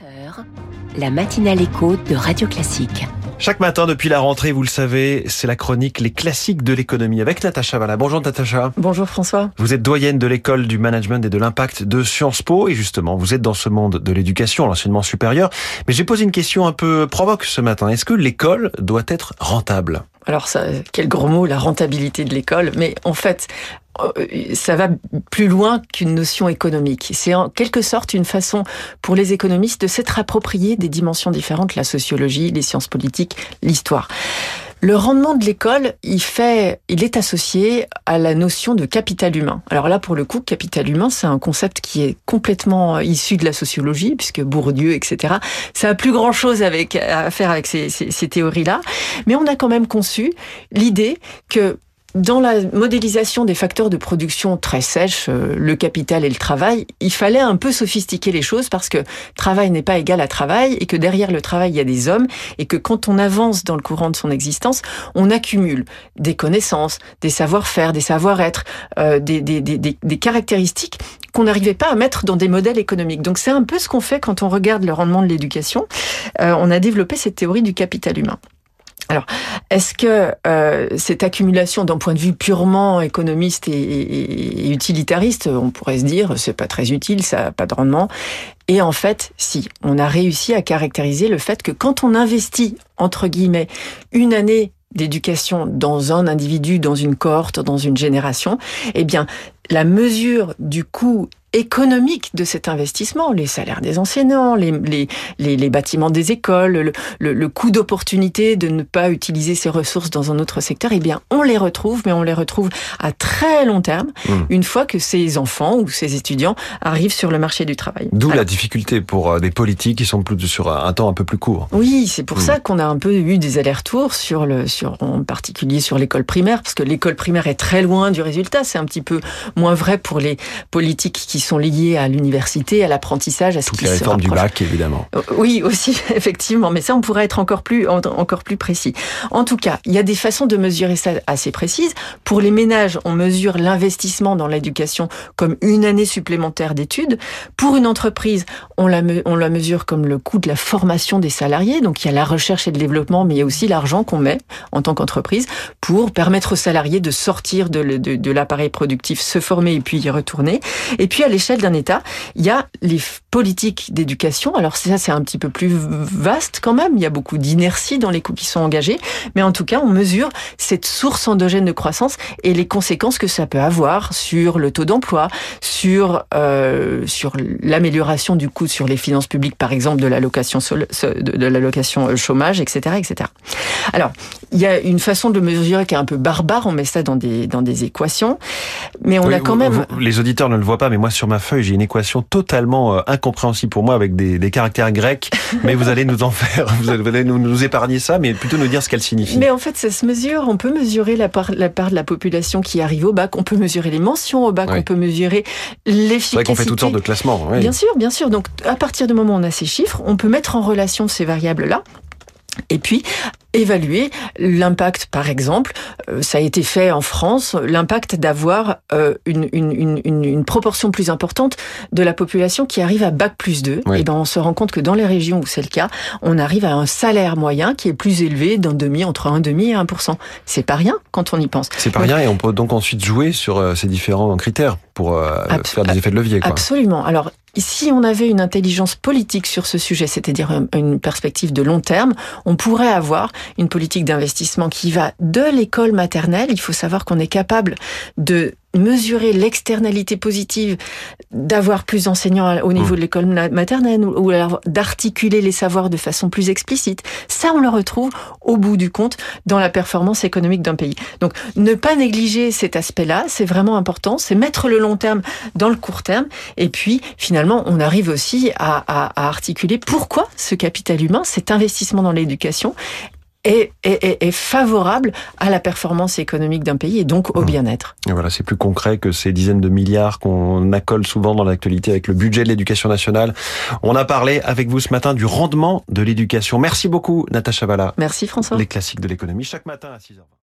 7h, la matinale écho de Radio Classique. Chaque matin depuis la rentrée, vous le savez, c'est la chronique Les classiques de l'économie avec Natacha Valla. Bonjour Natacha. Bonjour François. Vous êtes doyenne de l'école du management et de l'impact de Sciences Po et justement, vous êtes dans ce monde de l'éducation, l'enseignement supérieur. Mais j'ai posé une question un peu provoque ce matin. Est-ce que l'école doit être rentable? Alors ça, quel gros mot, la rentabilité de l'école. Mais en fait, euh, ça va plus loin qu'une notion économique. C'est en quelque sorte une façon pour les économistes de s'être approprié des dimensions différentes, la sociologie, les sciences politiques, l'histoire. Le rendement de l'école, il fait, il est associé à la notion de capital humain. Alors là, pour le coup, capital humain, c'est un concept qui est complètement issu de la sociologie, puisque Bourdieu, etc. Ça a plus grand chose avec, à faire avec ces, ces, ces théories-là. Mais on a quand même conçu l'idée que dans la modélisation des facteurs de production très sèches, euh, le capital et le travail, il fallait un peu sophistiquer les choses parce que travail n'est pas égal à travail et que derrière le travail, il y a des hommes et que quand on avance dans le courant de son existence, on accumule des connaissances, des savoir-faire, des savoir-être, euh, des, des, des, des caractéristiques qu'on n'arrivait pas à mettre dans des modèles économiques. Donc c'est un peu ce qu'on fait quand on regarde le rendement de l'éducation. Euh, on a développé cette théorie du capital humain. Alors, est-ce que euh, cette accumulation d'un point de vue purement économiste et, utilitariste, on pourrait se dire c'est pas très utile, ça n'a pas de rendement. Et en fait, si, on a réussi à caractériser le fait que quand on investit entre guillemets une année d'éducation dans un individu, dans une cohorte, dans une génération, eh bien, la mesure du coût économique de cet investissement, les salaires des enseignants, les, les, les, les bâtiments des écoles, le, le, le coût d'opportunité de ne pas utiliser ces ressources dans un autre secteur, eh bien, on les retrouve, mais on les retrouve à très long terme, mmh. une fois que ces enfants ou ces étudiants arrivent sur le marché du travail. D'où la difficulté pour euh, des politiques qui sont plus sur un temps un peu plus court. Oui, c'est pour mmh. ça qu'on a un peu eu des allers-retours sur le, sur, en particulier sur l'école primaire, parce que l'école primaire est très loin du résultat. C'est un petit peu moins vrai pour les politiques qui sont liées à l'université, à l'apprentissage, à ce Toutes qui les réformes du bac, évidemment. Oui, aussi, effectivement. Mais ça, on pourrait être encore plus, encore plus précis. En tout cas, il y a des façons de mesurer ça assez précises. Pour les ménages, on mesure l'investissement dans l'éducation comme une année supplémentaire d'études. Pour une entreprise, on la, on la mesure comme le coût de la formation des salariés. Donc, il y a la recherche et le développement, mais il y a aussi l'argent qu'on met en tant qu'entreprise pour permettre aux salariés de sortir de, l'appareil productif, se former et puis y retourner. Et puis, à l'échelle d'un État, il y a les politiques d'éducation. Alors ça, c'est un petit peu plus vaste quand même. Il y a beaucoup d'inertie dans les coûts qui sont engagés. Mais en tout cas, on mesure cette source endogène de croissance et les conséquences que ça peut avoir sur le taux d'emploi, sur, euh, sur l'amélioration du coût sur les finances publiques, par exemple, de l'allocation de l'allocation chômage, etc., etc. Alors, il y a une façon de le mesurer qui est un peu barbare. On met ça dans des, dans des équations. Mais on oui, a quand même... Les auditeurs ne le voient pas, mais moi, sur ma feuille, j'ai une équation totalement euh, incompréhensible pour moi avec des, des caractères grecs. mais vous allez nous en faire, vous allez nous, nous, épargner ça, mais plutôt nous dire ce qu'elle signifie. Mais en fait, ça se mesure. On peut mesurer la part, la part de la population qui arrive au bac. On peut mesurer les mentions au bac. Oui. On peut mesurer l'efficacité. C'est vrai qu'on fait toutes sortes de classements. Oui. Bien sûr, bien sûr. Donc, à partir du moment où on a ces chiffres, on peut mettre en relation ces variables-là. Et puis, évaluer l'impact, par exemple, euh, ça a été fait en France, l'impact d'avoir euh, une, une, une, une, proportion plus importante de la population qui arrive à bac plus 2. Oui. Et ben on se rend compte que dans les régions où c'est le cas, on arrive à un salaire moyen qui est plus élevé d'un demi, entre un demi et 1%. C'est pas rien quand on y pense. C'est pas rien et on peut donc ensuite jouer sur euh, ces différents critères pour Abs faire des effets de levier. Quoi. Absolument. Alors, si on avait une intelligence politique sur ce sujet, c'est-à-dire une perspective de long terme, on pourrait avoir une politique d'investissement qui va de l'école maternelle. Il faut savoir qu'on est capable de mesurer l'externalité positive d'avoir plus d'enseignants au niveau mmh. de l'école maternelle ou d'articuler les savoirs de façon plus explicite. Ça, on le retrouve au bout du compte dans la performance économique d'un pays. Donc, ne pas négliger cet aspect-là, c'est vraiment important. C'est mettre le long terme dans le court terme. Et puis, finalement, on arrive aussi à, à, à articuler pourquoi ce capital humain, cet investissement dans l'éducation est, est, est, favorable à la performance économique d'un pays et donc au bien-être. Voilà, c'est plus concret que ces dizaines de milliards qu'on accole souvent dans l'actualité avec le budget de l'éducation nationale. On a parlé avec vous ce matin du rendement de l'éducation. Merci beaucoup, Natacha Valla. Merci, François. Les classiques de l'économie chaque matin à 6h20.